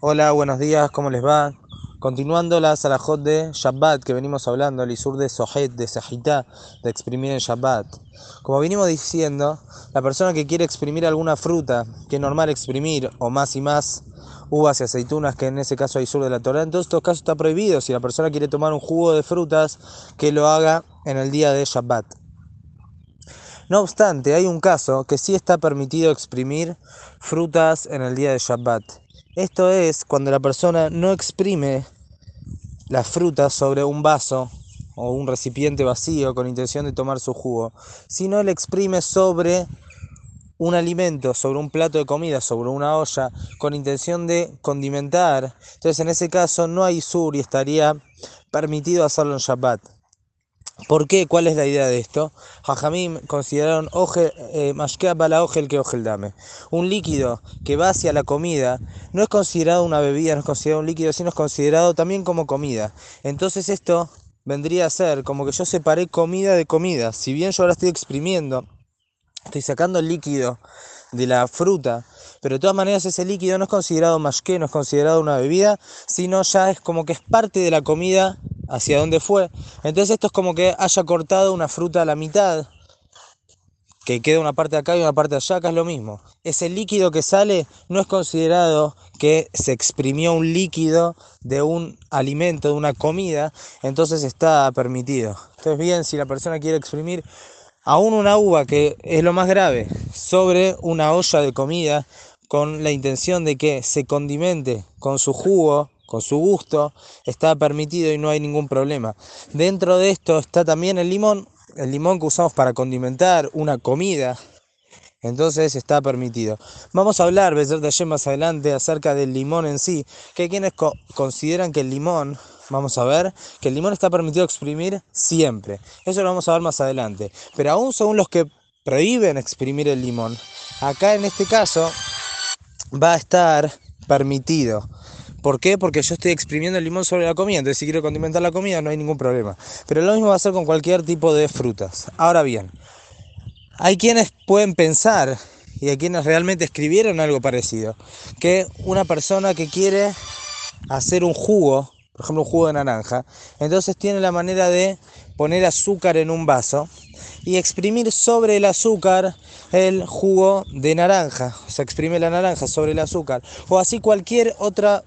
Hola, buenos días, ¿cómo les va? Continuando la salahot de Shabbat que venimos hablando, el isur de Sohet, de Sahitá, de exprimir en Shabbat. Como venimos diciendo, la persona que quiere exprimir alguna fruta, que es normal exprimir, o más y más, uvas y aceitunas, que en ese caso hay sur de la Torah, en todos estos casos está prohibido. Si la persona quiere tomar un jugo de frutas, que lo haga en el día de Shabbat. No obstante, hay un caso que sí está permitido exprimir frutas en el día de Shabbat. Esto es cuando la persona no exprime la fruta sobre un vaso o un recipiente vacío con intención de tomar su jugo, sino le exprime sobre un alimento, sobre un plato de comida, sobre una olla, con intención de condimentar. Entonces, en ese caso, no hay sur y estaría permitido hacerlo en Shabbat. ¿Por qué? ¿Cuál es la idea de esto? Jajamim consideraron eh, la el que el dame. Un líquido que va hacia la comida no es considerado una bebida, no es considerado un líquido, sino es considerado también como comida. Entonces esto vendría a ser como que yo separé comida de comida. Si bien yo ahora estoy exprimiendo, estoy sacando el líquido de la fruta, pero de todas maneras ese líquido no es considerado que no es considerado una bebida, sino ya es como que es parte de la comida hacia dónde fue. Entonces esto es como que haya cortado una fruta a la mitad, que queda una parte acá y una parte allá, que es lo mismo. Ese líquido que sale no es considerado que se exprimió un líquido de un alimento, de una comida, entonces está permitido. Entonces bien, si la persona quiere exprimir aún una uva, que es lo más grave, sobre una olla de comida, con la intención de que se condimente con su jugo, con su gusto, está permitido y no hay ningún problema. Dentro de esto está también el limón, el limón que usamos para condimentar una comida. Entonces está permitido. Vamos a hablar, de ayer más adelante, acerca del limón en sí. Que hay quienes consideran que el limón, vamos a ver, que el limón está permitido exprimir siempre. Eso lo vamos a ver más adelante. Pero aún según los que prohíben exprimir el limón, acá en este caso va a estar permitido. ¿Por qué? Porque yo estoy exprimiendo el limón sobre la comida, entonces si quiero condimentar la comida no hay ningún problema. Pero lo mismo va a ser con cualquier tipo de frutas. Ahora bien, hay quienes pueden pensar, y hay quienes realmente escribieron algo parecido, que una persona que quiere hacer un jugo, por ejemplo un jugo de naranja, entonces tiene la manera de poner azúcar en un vaso y exprimir sobre el azúcar el jugo de naranja, o sea, exprime la naranja sobre el azúcar, o así cualquier otra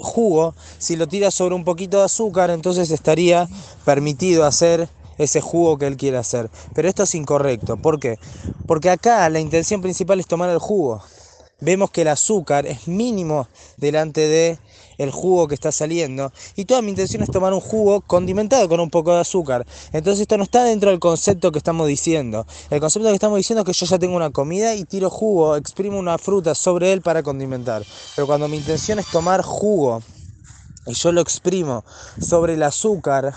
jugo, si lo tira sobre un poquito de azúcar, entonces estaría permitido hacer ese jugo que él quiere hacer. Pero esto es incorrecto. ¿Por qué? Porque acá la intención principal es tomar el jugo. Vemos que el azúcar es mínimo delante de el jugo que está saliendo y toda mi intención es tomar un jugo condimentado con un poco de azúcar. Entonces esto no está dentro del concepto que estamos diciendo. El concepto que estamos diciendo es que yo ya tengo una comida y tiro jugo, exprimo una fruta sobre él para condimentar. Pero cuando mi intención es tomar jugo y yo lo exprimo sobre el azúcar,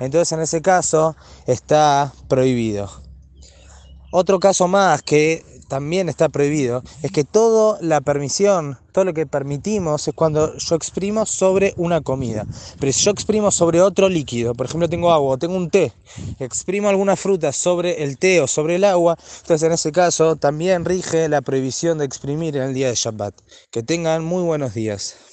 entonces en ese caso está prohibido. Otro caso más que también está prohibido es que toda la permisión, todo lo que permitimos es cuando yo exprimo sobre una comida. Pero si yo exprimo sobre otro líquido, por ejemplo tengo agua o tengo un té, exprimo alguna fruta sobre el té o sobre el agua, entonces en ese caso también rige la prohibición de exprimir en el día de Shabbat. Que tengan muy buenos días.